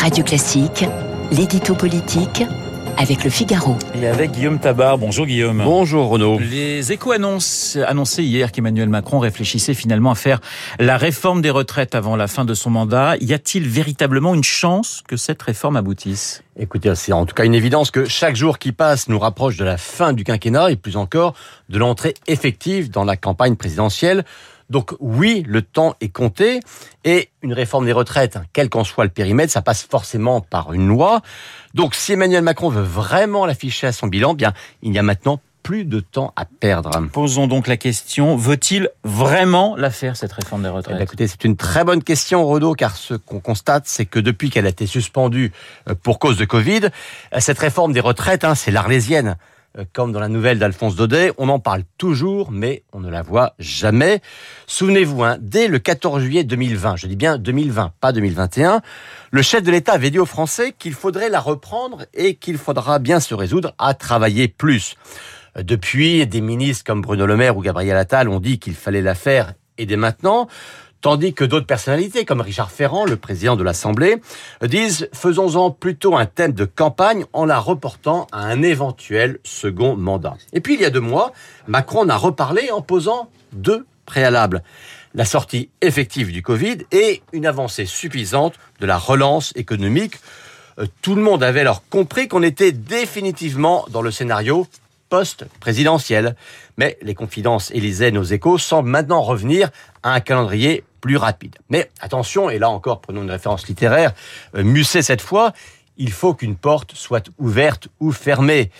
Radio Classique, l'édito politique avec le Figaro. Et avec Guillaume Tabar. Bonjour Guillaume. Bonjour Renaud. Les échos annoncent, annoncé hier qu'Emmanuel Macron réfléchissait finalement à faire la réforme des retraites avant la fin de son mandat. Y a-t-il véritablement une chance que cette réforme aboutisse? Écoutez, c'est en tout cas une évidence que chaque jour qui passe nous rapproche de la fin du quinquennat et plus encore de l'entrée effective dans la campagne présidentielle. Donc oui, le temps est compté et une réforme des retraites, quel qu'en soit le périmètre, ça passe forcément par une loi. Donc si Emmanuel Macron veut vraiment l'afficher à son bilan, bien il y a maintenant plus de temps à perdre. Posons donc la question, veut-il vraiment la faire, cette réforme des retraites? Eh Écoutez, c'est une très bonne question, Renaud, car ce qu'on constate, c'est que depuis qu'elle a été suspendue euh, pour cause de Covid, euh, cette réforme des retraites, hein, c'est l'arlésienne. Euh, comme dans la nouvelle d'Alphonse Daudet, on en parle toujours, mais on ne la voit jamais. Souvenez-vous, hein, dès le 14 juillet 2020, je dis bien 2020, pas 2021, le chef de l'État avait dit aux Français qu'il faudrait la reprendre et qu'il faudra bien se résoudre à travailler plus. Euh, depuis, des ministres comme Bruno Le Maire ou Gabriel Attal ont dit qu'il fallait la faire et dès maintenant. Tandis que d'autres personnalités, comme Richard Ferrand, le président de l'Assemblée, disent faisons-en plutôt un thème de campagne en la reportant à un éventuel second mandat. Et puis il y a deux mois, Macron a reparlé en posant deux préalables. La sortie effective du Covid et une avancée suffisante de la relance économique. Euh, tout le monde avait alors compris qu'on était définitivement dans le scénario post-présidentiel. Mais les confidences Élysée, nos échos, semblent maintenant revenir à un calendrier plus rapide. Mais attention, et là encore, prenons une référence littéraire, euh, Musset cette fois, il faut qu'une porte soit ouverte ou fermée.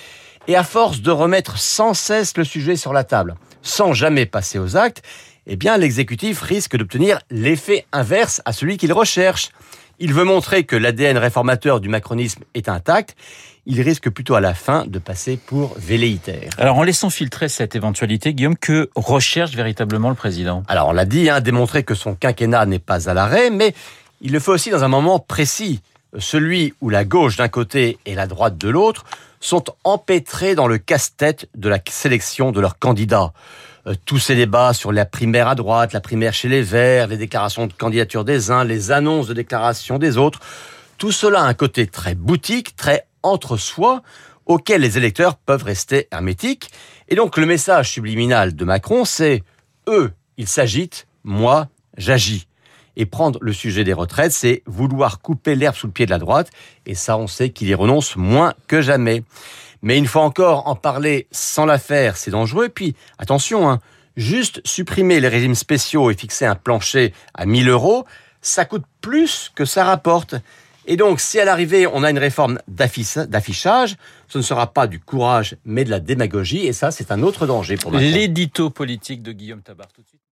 Et à force de remettre sans cesse le sujet sur la table, sans jamais passer aux actes, eh bien l'exécutif risque d'obtenir l'effet inverse à celui qu'il recherche. Il veut montrer que l'ADN réformateur du macronisme est intact il risque plutôt à la fin de passer pour velléitaire. Alors en laissant filtrer cette éventualité, Guillaume, que recherche véritablement le président? Alors on l'a dit, hein, démontrer que son quinquennat n'est pas à l'arrêt, mais il le fait aussi dans un moment précis, celui où la gauche d'un côté et la droite de l'autre sont empêtrés dans le casse-tête de la sélection de leurs candidats. Euh, tous ces débats sur la primaire à droite, la primaire chez les Verts, les déclarations de candidature des uns, les annonces de déclaration des autres, tout cela a un côté très boutique, très entre soi auquel les électeurs peuvent rester hermétiques. Et donc le message subliminal de Macron, c'est eux, ils s'agitent, moi, j'agis. Et prendre le sujet des retraites, c'est vouloir couper l'herbe sous le pied de la droite. Et ça, on sait qu'il y renonce moins que jamais. Mais une fois encore, en parler sans la faire, c'est dangereux. Puis, attention, hein, juste supprimer les régimes spéciaux et fixer un plancher à 1000 euros, ça coûte plus que ça rapporte. Et donc, si à l'arrivée, on a une réforme d'affichage, ce ne sera pas du courage, mais de la démagogie. Et ça, c'est un autre danger pour L'édito politique de Guillaume Tabar, tout de suite.